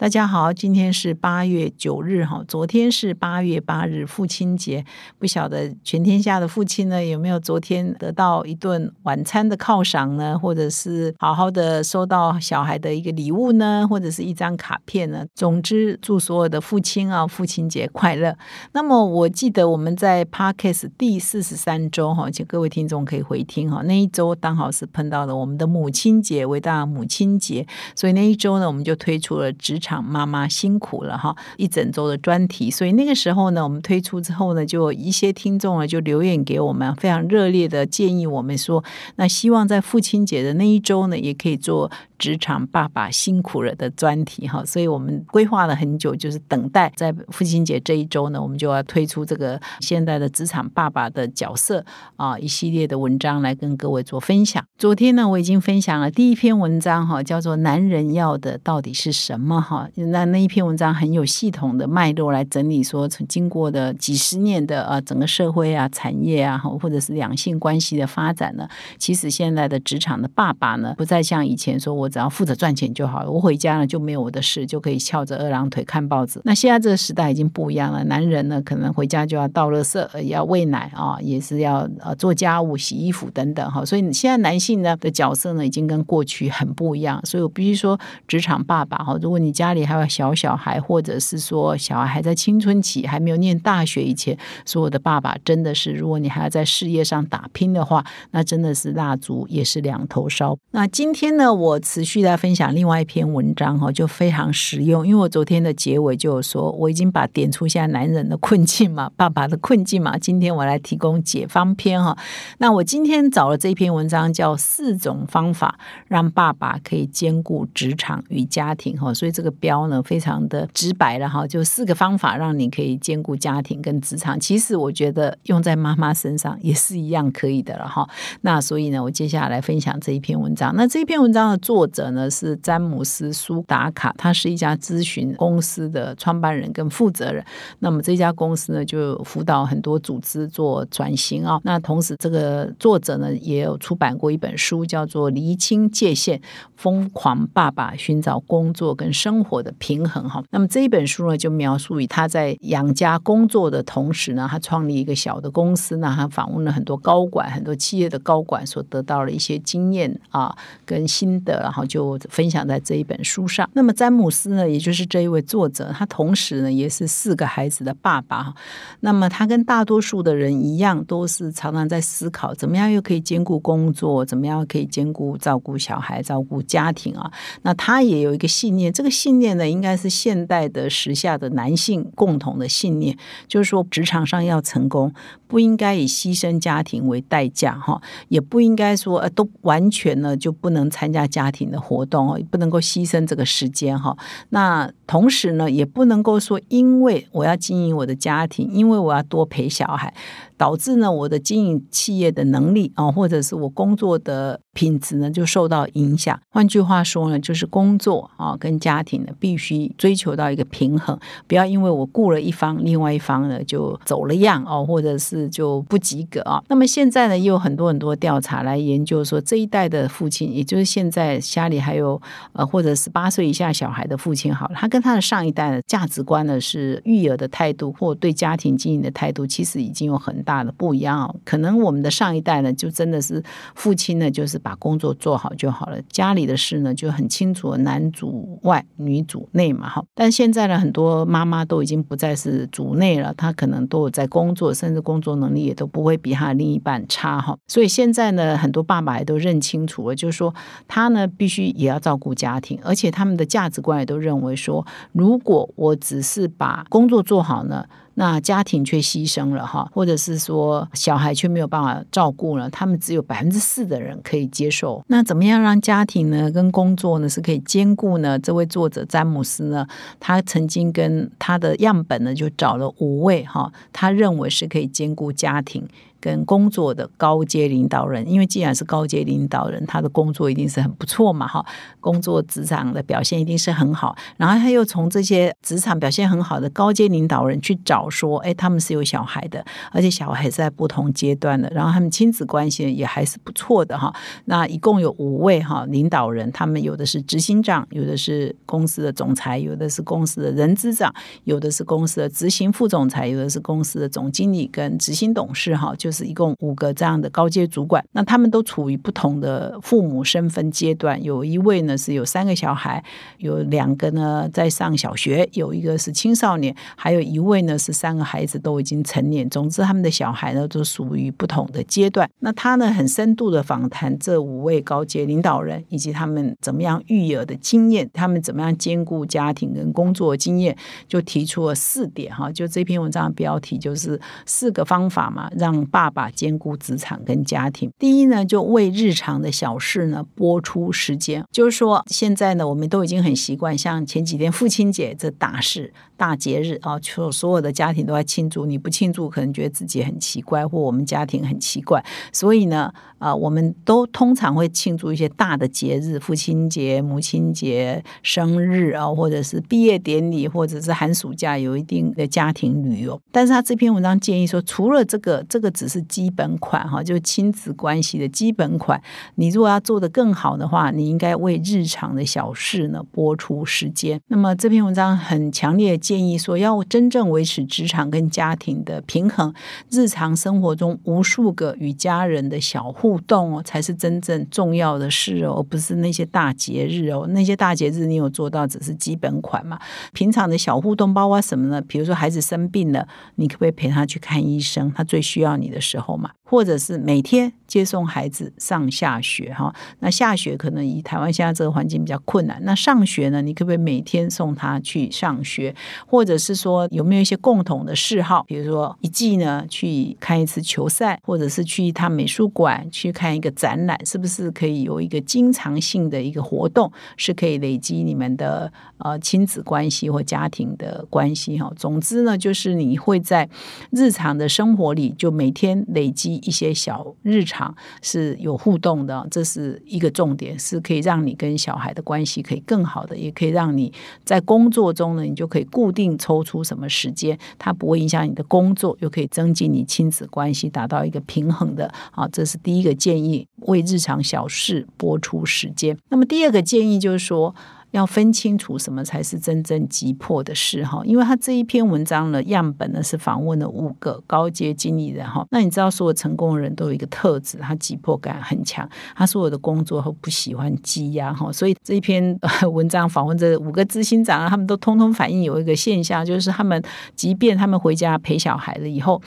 大家好，今天是八月九日哈，昨天是八月八日父亲节，不晓得全天下的父亲呢有没有昨天得到一顿晚餐的犒赏呢，或者是好好的收到小孩的一个礼物呢，或者是一张卡片呢？总之，祝所有的父亲啊，父亲节快乐。那么我记得我们在 Podcast 第四十三周哈，请各位听众可以回听哈，那一周刚好是碰到了我们的母亲节，伟大母亲节，所以那一周呢，我们就推出了职场。妈妈辛苦了哈，一整周的专题，所以那个时候呢，我们推出之后呢，就一些听众呢就留言给我们，非常热烈的建议我们说，那希望在父亲节的那一周呢，也可以做。职场爸爸辛苦了的专题哈，所以我们规划了很久，就是等待在父亲节这一周呢，我们就要推出这个现在的职场爸爸的角色啊一系列的文章来跟各位做分享。昨天呢，我已经分享了第一篇文章哈，叫做《男人要的到底是什么》哈。那那一篇文章很有系统的脉络来整理，说从经过的几十年的啊整个社会啊产业啊或者是两性关系的发展呢，其实现在的职场的爸爸呢，不再像以前说我。只要负责赚钱就好了，我回家呢就没有我的事，就可以翘着二郎腿看报纸。那现在这个时代已经不一样了，男人呢可能回家就要倒垃圾，要喂奶啊，也是要呃做家务、洗衣服等等哈。所以现在男性呢的角色呢已经跟过去很不一样。所以我必须说，职场爸爸哈，如果你家里还有小小孩，或者是说小孩还在青春期，还没有念大学以前，所有的爸爸真的是，如果你还要在事业上打拼的话，那真的是蜡烛也是两头烧。那今天呢，我。持续在分享另外一篇文章哈，就非常实用。因为我昨天的结尾就有说，我已经把点出现在男人的困境嘛，爸爸的困境嘛。今天我来提供解方篇哈。那我今天找了这篇文章，叫四种方法让爸爸可以兼顾职场与家庭哈。所以这个标呢，非常的直白了哈，就四个方法让你可以兼顾家庭跟职场。其实我觉得用在妈妈身上也是一样可以的了哈。那所以呢，我接下来分享这一篇文章。那这篇文章的作者呢是詹姆斯·苏达卡，他是一家咨询公司的创办人跟负责人。那么这家公司呢，就辅导很多组织做转型啊。那同时，这个作者呢也有出版过一本书，叫做《厘清界限：疯狂爸爸寻找工作跟生活的平衡》哈。那么这一本书呢，就描述于他在养家工作的同时呢，他创立一个小的公司呢，他访问了很多高管、很多企业的高管，所得到了一些经验啊跟心得。然后就分享在这一本书上。那么詹姆斯呢，也就是这一位作者，他同时呢也是四个孩子的爸爸。那么他跟大多数的人一样，都是常常在思考，怎么样又可以兼顾工作，怎么样可以兼顾照顾小孩、照顾家庭啊？那他也有一个信念，这个信念呢，应该是现代的时下的男性共同的信念，就是说职场上要成功，不应该以牺牲家庭为代价哈，也不应该说呃都完全呢就不能参加家庭。的活动哦，不能够牺牲这个时间哈。那同时呢，也不能够说，因为我要经营我的家庭，因为我要多陪小孩。导致呢，我的经营企业的能力啊，或者是我工作的品质呢，就受到影响。换句话说呢，就是工作啊跟家庭呢，必须追求到一个平衡，不要因为我顾了一方，另外一方呢就走了样哦，或者是就不及格啊。那么现在呢，也有很多很多调查来研究说，这一代的父亲，也就是现在家里还有呃，或者是八岁以下小孩的父亲，好了，他跟他的上一代的价值观呢，是育儿的态度或对家庭经营的态度，其实已经有很。大的不一样哦，可能我们的上一代呢，就真的是父亲呢，就是把工作做好就好了，家里的事呢就很清楚，男主外女主内嘛哈。但现在呢，很多妈妈都已经不再是主内了，她可能都有在工作，甚至工作能力也都不会比她另一半差哈。所以现在呢，很多爸爸也都认清楚了，就是说他呢必须也要照顾家庭，而且他们的价值观也都认为说，如果我只是把工作做好呢。那家庭却牺牲了哈，或者是说小孩却没有办法照顾了，他们只有百分之四的人可以接受。那怎么样让家庭呢跟工作呢是可以兼顾呢？这位作者詹姆斯呢，他曾经跟他的样本呢就找了五位哈，他认为是可以兼顾家庭。跟工作的高阶领导人。因为既然是高阶领导人，他的工作一定是很不错嘛，哈，工作职场的表现一定是很好。然后他又从这些职场表现很好的高阶领导人去找说，哎，他们是有小孩的，而且小孩是在不同阶段的，然后他们亲子关系也还是不错的哈。那一共有五位哈领导人，他们有的是执行长，有的是公司的总裁，有的是公司的人资长，有的是公司的执行副总裁，有的是公司的总经理跟执行董事哈，就就是一共五个这样的高阶主管。那他们都处于不同的父母身份阶段，有一位呢是有三个小孩，有两个呢在上小学，有一个是青少年，还有一位呢是三个孩子都已经成年。总之，他们的小孩呢都属于不同的阶段。那他呢很深度的访谈这五位高阶领导人，以及他们怎么样育儿的经验，他们怎么样兼顾家庭跟工作经验，就提出了四点哈。就这篇文章的标题就是四个方法嘛，让爸爸爸兼顾职场跟家庭。第一呢，就为日常的小事呢播出时间，就是说现在呢，我们都已经很习惯，像前几天父亲节这大事、大节日啊，所所有的家庭都在庆祝，你不庆祝，可能觉得自己很奇怪，或我们家庭很奇怪，所以呢。啊，我们都通常会庆祝一些大的节日，父亲节、母亲节、生日啊，或者是毕业典礼，或者是寒暑假有一定的家庭旅游。但是他这篇文章建议说，除了这个，这个只是基本款哈，就是亲子关系的基本款。你如果要做得更好的话，你应该为日常的小事呢播出时间。那么这篇文章很强烈建议说，要真正维持职场跟家庭的平衡，日常生活中无数个与家人的小互。动哦，才是真正重要的事哦，而不是那些大节日哦。那些大节日你有做到，只是基本款嘛。平常的小互动包括什么呢？比如说孩子生病了，你可不可以陪他去看医生？他最需要你的时候嘛。或者是每天接送孩子上下学哈，那下学可能以台湾现在这个环境比较困难。那上学呢，你可不可以每天送他去上学？或者是说有没有一些共同的嗜好？比如说一季呢去看一次球赛，或者是去一趟美术馆去看一个展览，是不是可以有一个经常性的一个活动，是可以累积你们的呃亲子关系或家庭的关系哈？总之呢，就是你会在日常的生活里就每天累积。一些小日常是有互动的，这是一个重点，是可以让你跟小孩的关系可以更好的，也可以让你在工作中呢，你就可以固定抽出什么时间，它不会影响你的工作，又可以增进你亲子关系，达到一个平衡的。啊，这是第一个建议，为日常小事播出时间。那么第二个建议就是说。要分清楚什么才是真正急迫的事哈，因为他这一篇文章呢，样本呢是访问了五个高阶经理人哈。那你知道，所有成功的人都有一个特质，他急迫感很强，他所有的工作都不喜欢积压哈。所以这一篇文章访问这五个执行长啊，他们都通通反映有一个现象，就是他们即便他们回家陪小孩了以后。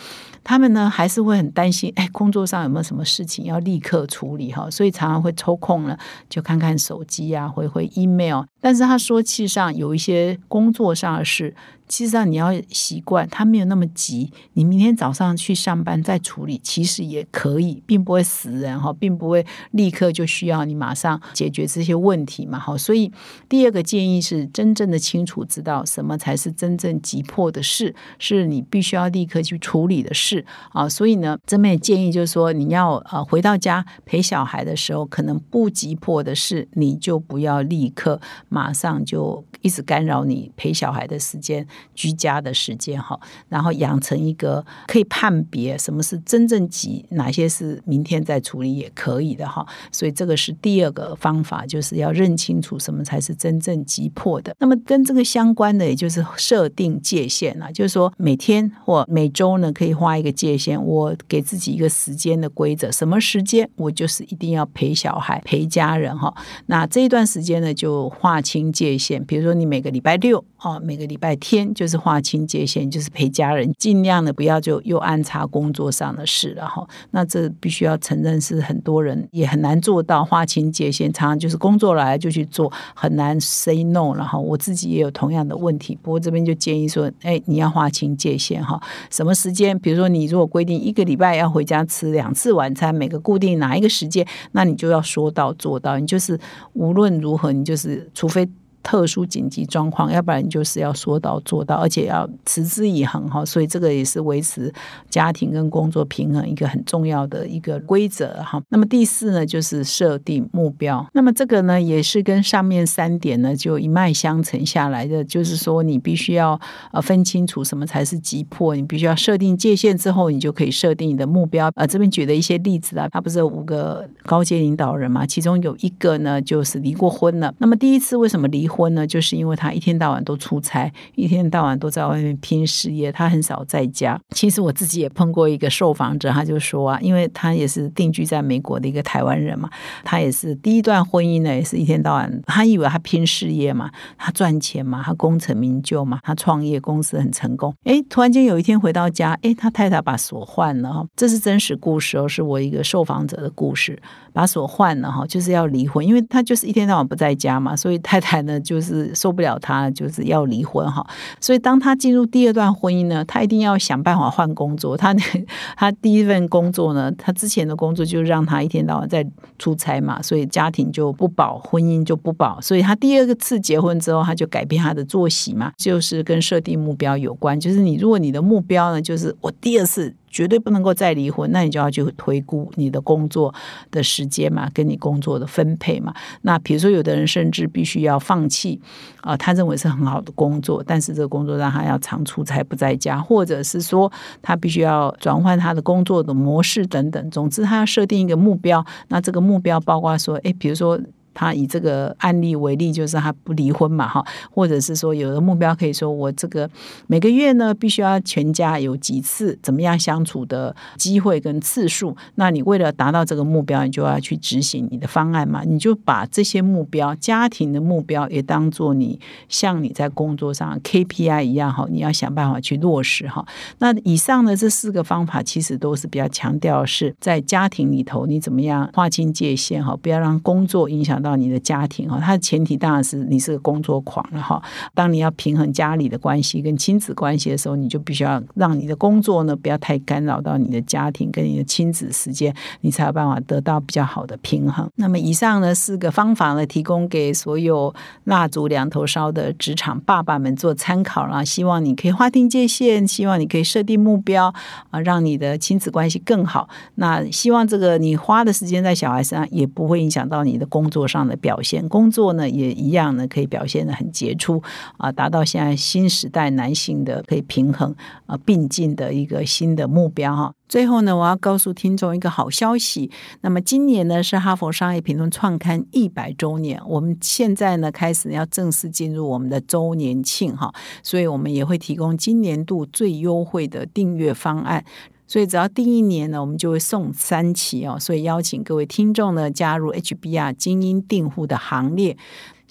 他们呢还是会很担心，哎，工作上有没有什么事情要立刻处理哈？所以常常会抽空了就看看手机啊，回回 email。但是他说，其实上有一些工作上的事。其实上你要习惯，他没有那么急。你明天早上去上班再处理，其实也可以，并不会死人哈，并不会立刻就需要你马上解决这些问题嘛。好，所以第二个建议是真正的清楚知道什么才是真正急迫的事，是你必须要立刻去处理的事啊。所以呢，这边建议就是说，你要呃回到家陪小孩的时候，可能不急迫的事，你就不要立刻马上就一直干扰你陪小孩的时间。居家的时间哈，然后养成一个可以判别什么是真正急，哪些是明天再处理也可以的哈。所以这个是第二个方法，就是要认清楚什么才是真正急迫的。那么跟这个相关的，也就是设定界限了，就是说每天或每周呢，可以画一个界限，我给自己一个时间的规则，什么时间我就是一定要陪小孩、陪家人哈。那这一段时间呢，就划清界限，比如说你每个礼拜六哦，每个礼拜天。就是划清界限，就是陪家人，尽量的不要就又安插工作上的事了哈。那这必须要承认是很多人也很难做到划清界限，常常就是工作来就去做，很难 say no。然后我自己也有同样的问题，不过这边就建议说，哎，你要划清界限哈。什么时间？比如说你如果规定一个礼拜要回家吃两次晚餐，每个固定哪一个时间，那你就要说到做到。你就是无论如何，你就是除非。特殊紧急状况，要不然就是要说到做到，而且要持之以恒哈。所以这个也是维持家庭跟工作平衡一个很重要的一个规则哈。那么第四呢，就是设定目标。那么这个呢，也是跟上面三点呢就一脉相承下来的，就是说你必须要呃分清楚什么才是急迫，你必须要设定界限之后，你就可以设定你的目标。呃，这边举的一些例子啊，他不是有五个高阶领导人嘛？其中有一个呢，就是离过婚了。那么第一次为什么离婚呢？就是因为他一天到晚都出差，一天到晚都在外面拼事业，他很少在家。其实我自己也碰过一个受访者，他就说啊，因为他也是定居在美国的一个台湾人嘛，他也是第一段婚姻呢，也是一天到晚，他以为他拼事业嘛，他赚钱嘛，他功成名就嘛，他创业公司很成功。哎，突然间有一天回到家，哎，他太太把锁换了，这是真实故事哦，是我一个受访者的故事，把锁换了哈，就是要离婚，因为他就是一天到晚不在家嘛，所以太太呢就是受不了他，就是要离婚哈。所以当他进入第二段婚姻呢，他一定要想办法换工作。他他第一份工作呢，他之前的工作就让他一天到晚在出差嘛，所以家庭就不保，婚姻就不保。所以他第二个次结婚之后，他就改变他的作息嘛，就是跟设定目标有关。就是你如果你的目标呢，就是我第二次。绝对不能够再离婚，那你就要去推估你的工作的时间嘛，跟你工作的分配嘛。那比如说，有的人甚至必须要放弃啊，他认为是很好的工作，但是这个工作让他要常出差不在家，或者是说他必须要转换他的工作的模式等等。总之，他要设定一个目标。那这个目标包括说，哎，比如说。他以这个案例为例，就是他不离婚嘛，哈，或者是说有的目标可以说，我这个每个月呢，必须要全家有几次怎么样相处的机会跟次数。那你为了达到这个目标，你就要去执行你的方案嘛。你就把这些目标、家庭的目标也当做你像你在工作上 KPI 一样，哈，你要想办法去落实哈。那以上的这四个方法，其实都是比较强调是在家庭里头，你怎么样划清界限，哈，不要让工作影响。到你的家庭哈，它的前提当然是你是个工作狂了哈。当你要平衡家里的关系跟亲子关系的时候，你就必须要让你的工作呢不要太干扰到你的家庭跟你的亲子时间，你才有办法得到比较好的平衡。那么以上呢四个方法呢，提供给所有蜡烛两头烧的职场爸爸们做参考了。希望你可以划定界限，希望你可以设定目标啊，让你的亲子关系更好。那希望这个你花的时间在小孩身上，也不会影响到你的工作。上的表现，工作呢也一样呢，可以表现的很杰出啊，达到现在新时代男性的可以平衡啊并进的一个新的目标哈。最后呢，我要告诉听众一个好消息，那么今年呢是哈佛商业评论创刊一百周年，我们现在呢开始要正式进入我们的周年庆哈，所以我们也会提供今年度最优惠的订阅方案。所以只要订一年呢，我们就会送三期哦。所以邀请各位听众呢加入 HBR 精英订户的行列。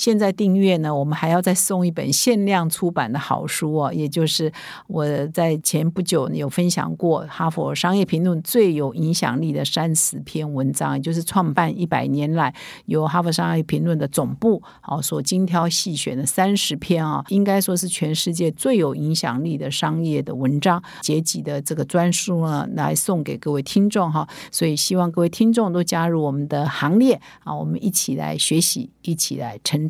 现在订阅呢，我们还要再送一本限量出版的好书哦，也就是我在前不久有分享过《哈佛商业评论》最有影响力的三十篇文章，也就是创办一百年来由《哈佛商业评论》的总部哦所精挑细选的三十篇啊，应该说是全世界最有影响力的商业的文章，结集的这个专书呢，来送给各位听众哈。所以希望各位听众都加入我们的行列啊，我们一起来学习，一起来成。